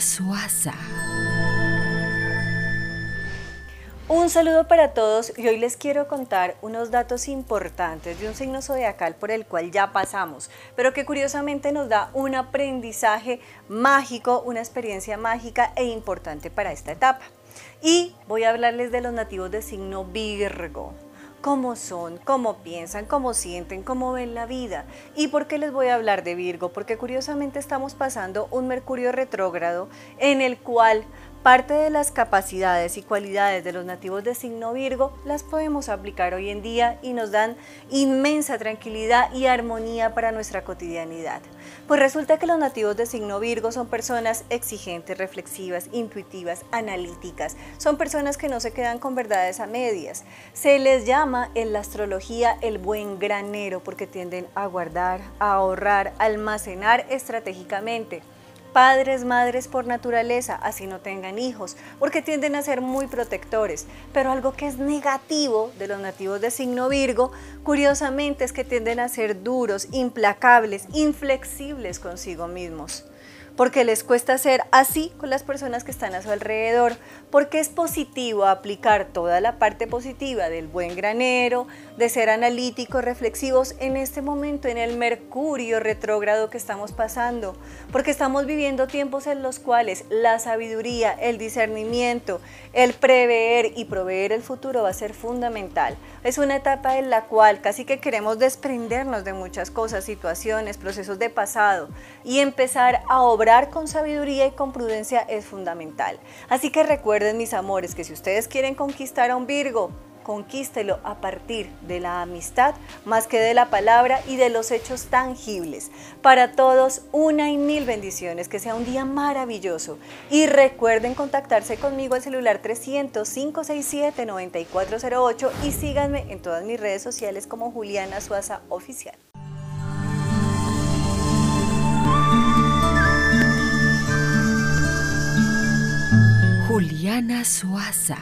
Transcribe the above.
Suaza. Un saludo para todos y hoy les quiero contar unos datos importantes de un signo zodiacal por el cual ya pasamos, pero que curiosamente nos da un aprendizaje mágico, una experiencia mágica e importante para esta etapa. Y voy a hablarles de los nativos de signo Virgo cómo son, cómo piensan, cómo sienten, cómo ven la vida. ¿Y por qué les voy a hablar de Virgo? Porque curiosamente estamos pasando un Mercurio retrógrado en el cual Parte de las capacidades y cualidades de los nativos de signo Virgo las podemos aplicar hoy en día y nos dan inmensa tranquilidad y armonía para nuestra cotidianidad. Pues resulta que los nativos de signo Virgo son personas exigentes, reflexivas, intuitivas, analíticas. Son personas que no se quedan con verdades a medias. Se les llama en la astrología el buen granero porque tienden a guardar, a ahorrar, almacenar estratégicamente padres, madres por naturaleza, así no tengan hijos, porque tienden a ser muy protectores. Pero algo que es negativo de los nativos de signo Virgo, curiosamente es que tienden a ser duros, implacables, inflexibles consigo mismos porque les cuesta ser así con las personas que están a su alrededor, porque es positivo aplicar toda la parte positiva del buen granero, de ser analíticos, reflexivos en este momento, en el mercurio retrógrado que estamos pasando, porque estamos viviendo tiempos en los cuales la sabiduría, el discernimiento, el prever y proveer el futuro va a ser fundamental. Es una etapa en la cual casi que queremos desprendernos de muchas cosas, situaciones, procesos de pasado y empezar a obrar con sabiduría y con prudencia es fundamental. Así que recuerden mis amores que si ustedes quieren conquistar a un Virgo, conquístelo a partir de la amistad más que de la palabra y de los hechos tangibles. Para todos, una y mil bendiciones, que sea un día maravilloso. Y recuerden contactarse conmigo al celular 300-567-9408 y síganme en todas mis redes sociales como Juliana Suaza Oficial. Juliana Suaza.